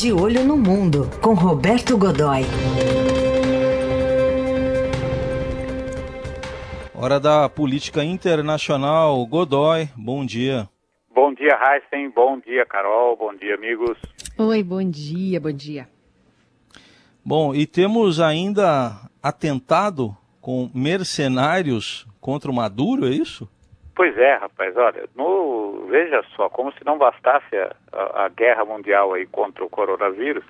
De Olho no Mundo, com Roberto Godoy. Hora da política internacional. Godoy, bom dia. Bom dia, Heisen. Bom dia, Carol. Bom dia, amigos. Oi, bom dia, bom dia. Bom, e temos ainda atentado com mercenários contra o Maduro, é isso? Pois é, rapaz, olha, no, veja só, como se não bastasse a, a, a, guerra mundial aí contra o coronavírus,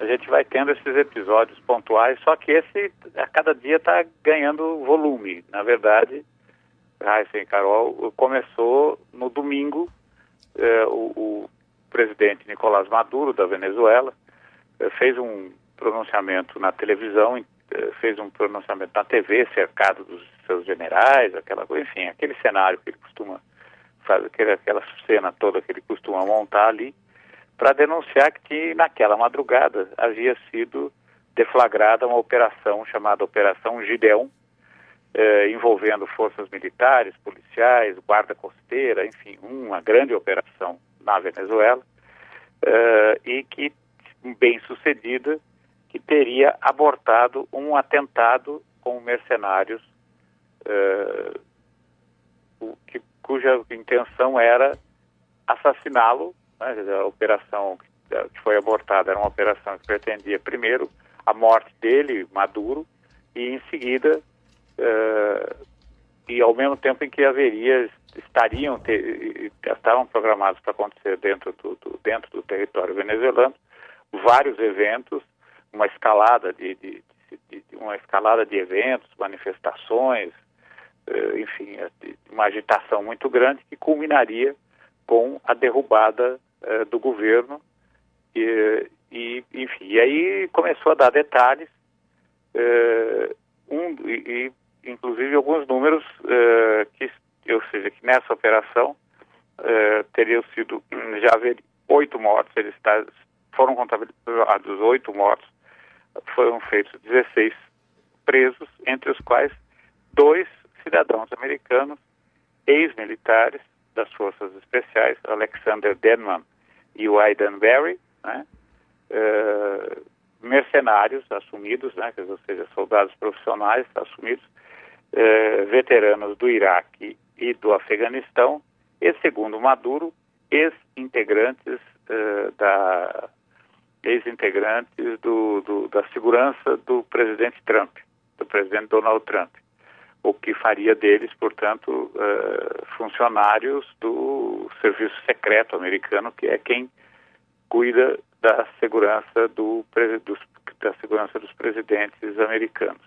a gente vai tendo esses episódios pontuais, só que esse a cada dia está ganhando volume. Na verdade, Raíssa e Carol, começou no domingo, eh, o, o, presidente Nicolás Maduro, da Venezuela, eh, fez um pronunciamento na televisão, eh, fez um pronunciamento na TV, cercado dos seus generais, aquela coisa, enfim, aquele cenário que ele costuma fazer, aquela cena toda que ele costuma montar ali, para denunciar que naquela madrugada havia sido deflagrada uma operação chamada Operação Gideon, eh, envolvendo forças militares, policiais, guarda costeira, enfim, uma grande operação na Venezuela, eh, e que, bem sucedida, que teria abortado um atentado com mercenários uh, que, cuja intenção era assassiná-lo. Né? A operação que foi abortada era uma operação que pretendia, primeiro, a morte dele, Maduro, e em seguida, uh, e ao mesmo tempo em que haveria, estariam, ter, estavam programados para acontecer dentro do, do, dentro do território venezuelano, vários eventos uma escalada de, de, de, de, uma escalada de eventos, manifestações, eh, enfim, é, uma agitação muito grande que culminaria com a derrubada eh, do governo. E, e, enfim, e aí começou a dar detalhes, eh, um, e, e, inclusive alguns números que, ou seja, que nessa operação teriam sido já haver oito mortos, eles foram contabilizados oito mortos foram feitos 16 presos, entre os quais dois cidadãos americanos, ex-militares Especiais, Alexander Denman e Aidan Berry, né, uh, mercenários assumidos, né, ou seja, soldados profissionais assumidos, uh, veteranos do Iraque e do Afeganistão, e segundo Maduro, ex-integrantes uh, da ex-integrantes do, do, da segurança do presidente Trump, do presidente Donald Trump, o que faria deles, portanto, uh, funcionários do serviço secreto americano, que é quem cuida da segurança do, dos, da segurança dos presidentes americanos.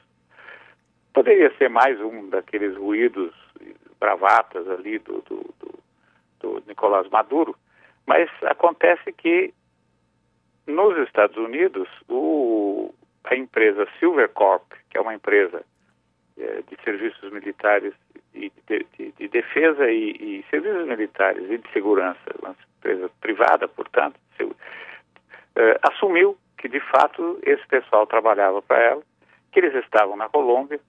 Poderia ser mais um daqueles ruídos bravatas ali do, do, do, do Nicolás Maduro, mas acontece que nos Estados Unidos, o, a empresa Silvercorp, que é uma empresa de serviços militares e de, de, de defesa e, e, serviços militares e de segurança, uma empresa privada, portanto, é, assumiu que de fato esse pessoal trabalhava para ela, que eles estavam na Colômbia,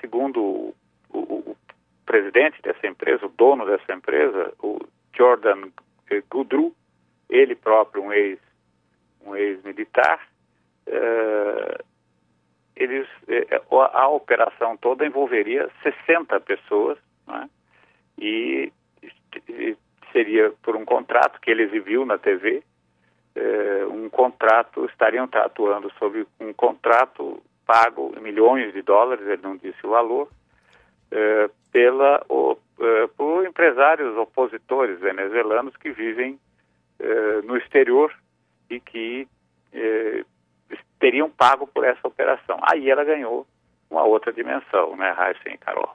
segundo o, o, o presidente dessa empresa, o dono dessa empresa, o Jordan Goudreau, ele próprio um ex um ex-militar, uh, eles, uh, a operação toda envolveria 60 pessoas, né? e, seria por um contrato que ele exibiu na TV, uh, um contrato, estariam atuando sobre um contrato pago em milhões de dólares, ele não disse o valor, pela, o, por empresários opositores venezuelanos que vivem no exterior e que teriam pago por essa operação. Aí ela ganhou uma outra dimensão, né, Raíssa e Carol?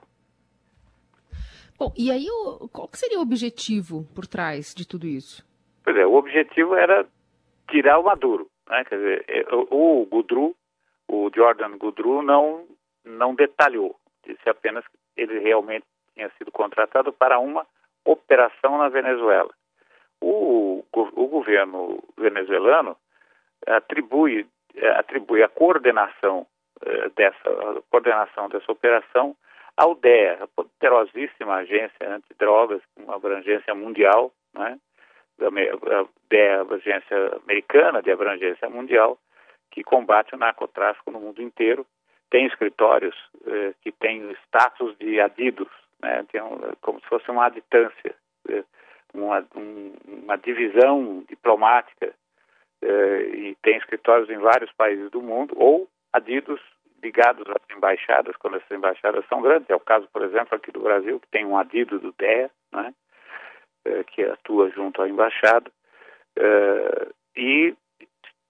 Bom, e aí qual seria o objetivo por trás de tudo isso? Pois é, o objetivo era tirar o Maduro, né? Quer dizer, é, o, o Gudru, o Jordan Gudru não não detalhou, disse apenas que ele realmente tinha sido contratado para uma operação na Venezuela. O, o governo venezuelano atribui, atribui a coordenação eh, dessa a coordenação dessa operação ao DEA, a poderosíssima agência antidrogas, uma abrangência mundial, né, de abrangência americana, de abrangência mundial, que combate o narcotráfico no mundo inteiro. Tem escritórios eh, que têm status de adidos, né? Tem um, como se fosse uma aditância, eh, uma, um, uma divisão diplomática eh, e tem escritórios em vários países do mundo, ou adidos ligados às embaixadas, quando essas embaixadas são grandes. É o caso, por exemplo, aqui do Brasil, que tem um adido do DEA, né, eh, que atua junto à embaixada. Eh, e,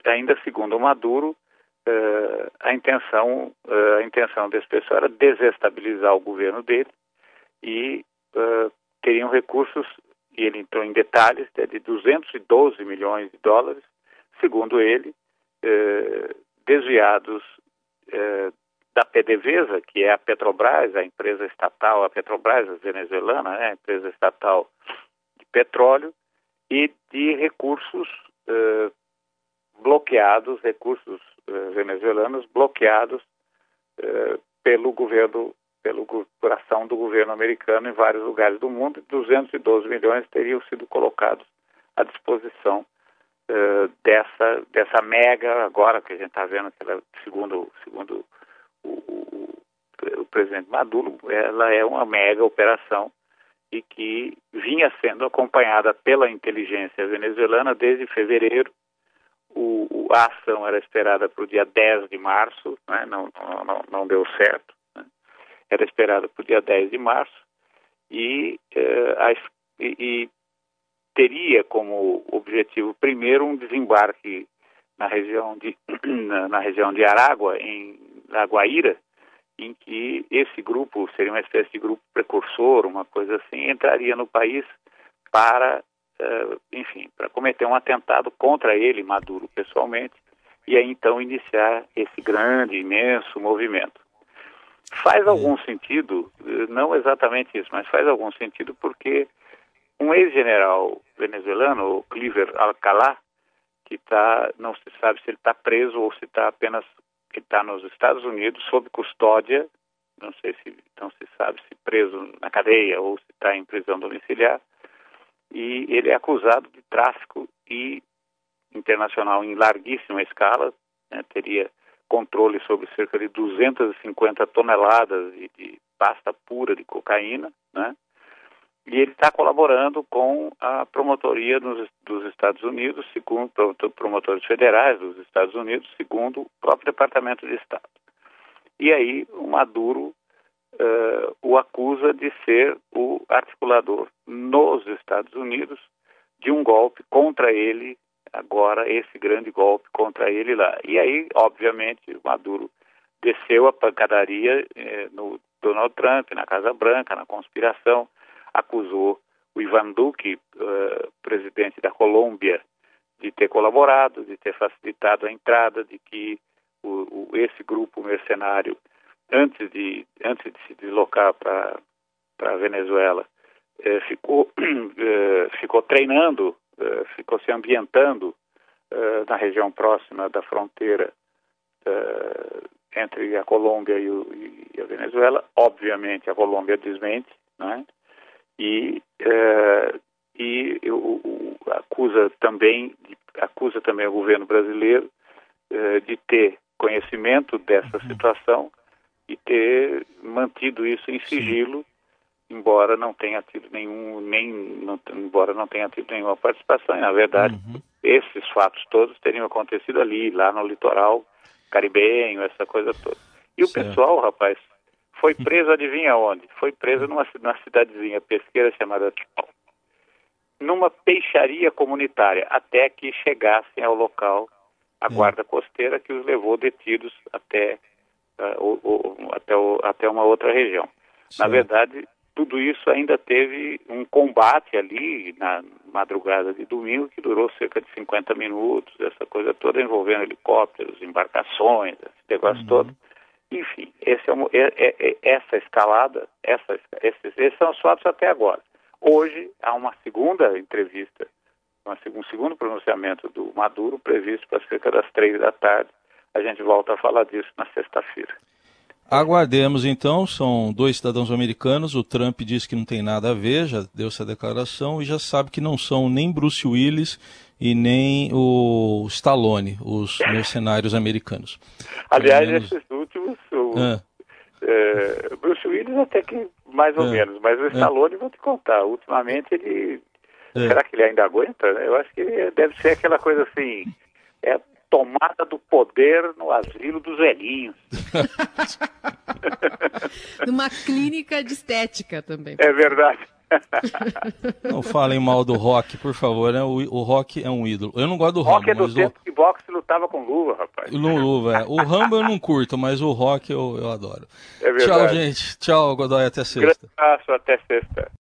ainda segundo o Maduro, eh, a, intenção, a intenção desse pessoal era desestabilizar o governo dele e teriam recursos, e ele entrou em detalhes, de 212 milhões de dólares, segundo ele, desviados eh, da PDVSA, que é a Petrobras, a empresa estatal, a Petrobras venezuelana, né, a empresa estatal de petróleo, e de recursos eh, bloqueados, recursos eh, venezuelanos bloqueados pelo governo, pelo coração do governo americano em vários lugares do mundo. 212 milhões teriam sido colocados à disposição uh, dessa, dessa mega, agora que a gente está vendo que ela, segundo, segundo o, o, o, presidente Maduro, ela é uma mega operação e que vinha sendo acompanhada pela inteligência venezuelana desde fevereiro. O, a ação era esperada para o dia 10 de março, né? não, não, não deu certo. Né? Era esperada para o dia 10 de março e, uh, a, e, e teria como objetivo primeiro um desembarque na região de na, região de Aragua em na Guaíra em que esse grupo seria uma espécie de grupo precursor uma coisa assim entraria no país para uh, enfim para cometer um atentado contra ele Maduro pessoalmente e aí então iniciar esse grande imenso movimento. Faz algum sentido? Eh, não exatamente isso mas faz algum sentido porque um ex-general venezuelano, Cliver Alcalá, que está, não se sabe se ele está preso ou se está apenas, que está nos Estados Unidos sob custódia, não sei se, não se sabe se preso na cadeia ou se está em prisão domiciliar, e ele é acusado de tráfico e internacional em larguíssima escala, né, teria controle sobre cerca de 250 toneladas de, de pasta pura de cocaína, né, e ele está colaborando com a promotoria dos, dos Estados Unidos, segundo promotores federais dos Estados Unidos, segundo o próprio Departamento de Estado. E aí o Maduro uh, o acusa de ser o articulador nos Estados Unidos de um golpe contra ele, agora esse grande golpe contra ele lá. E aí, obviamente, o Maduro desceu a pancadaria eh, no Donald Trump, na Casa Branca, na conspiração, acusou o Ivan Duque, uh, presidente da Colômbia, de ter colaborado, de ter facilitado a entrada, de que o, o, esse grupo mercenário, antes de, antes de se deslocar para a Venezuela, eh, ficou, eh, ficou treinando, eh, ficou se ambientando eh, na região próxima da fronteira eh, entre a Colômbia e, o, e, a Venezuela. Obviamente, a Colômbia desmente, né? E, uh, e o, acusa também acusa também o governo brasileiro uh, de ter conhecimento dessa uhum. situação e ter mantido isso em sigilo, Sim. embora não tenha tido nenhum nem não, embora não tenha tido nenhuma participação. E, na verdade, uhum. esses fatos todos teriam acontecido ali, lá no litoral caribenho, essa coisa toda. E certo. o pessoal, rapaz, foi preso, adivinha onde? Foi preso numa, numa cidadezinha pesqueira chamada numa peixaria comunitária, até que chegassem ao local a é. guarda costeira que os levou detidos até, uh, o, o, até, o, até uma outra região. Sim. Na verdade, tudo isso ainda teve um combate ali na madrugada de domingo que durou cerca de 50 minutos, essa coisa toda envolvendo helicópteros, embarcações, esse negócio uhum. todo. Enfim, esse é, é, é, é, essa escalada, essa, esses, esses são os fatos até agora. Hoje há uma segunda entrevista, uma, um segundo pronunciamento do Maduro previsto para cerca das três da tarde. A gente volta a falar disso na sexta-feira. Aguardemos então, são dois cidadãos americanos. O Trump disse que não tem nada a ver, já deu essa declaração e já sabe que não são nem Bruce Willis e nem o Stallone, os mercenários americanos. Aliás, menos... esses últimos, o, ah. é, Bruce Willis até que mais ou é. menos, mas o é. Stallone, vou te contar, ultimamente ele. É. Será que ele ainda aguenta? Eu acho que deve ser aquela coisa assim. É tomada do poder no asilo dos velhinhos. Numa clínica de estética também. É verdade. Não falem mal do rock, por favor, né? O, o rock é um ídolo. Eu não gosto do rock. Rambo, é do tempo o... que boxe lutava com luva, rapaz. Luva, é. O Rambo eu não curto, mas o rock eu, eu adoro. É Tchau, gente. Tchau, Godoy. Até sexta. Grande abraço, até sexta.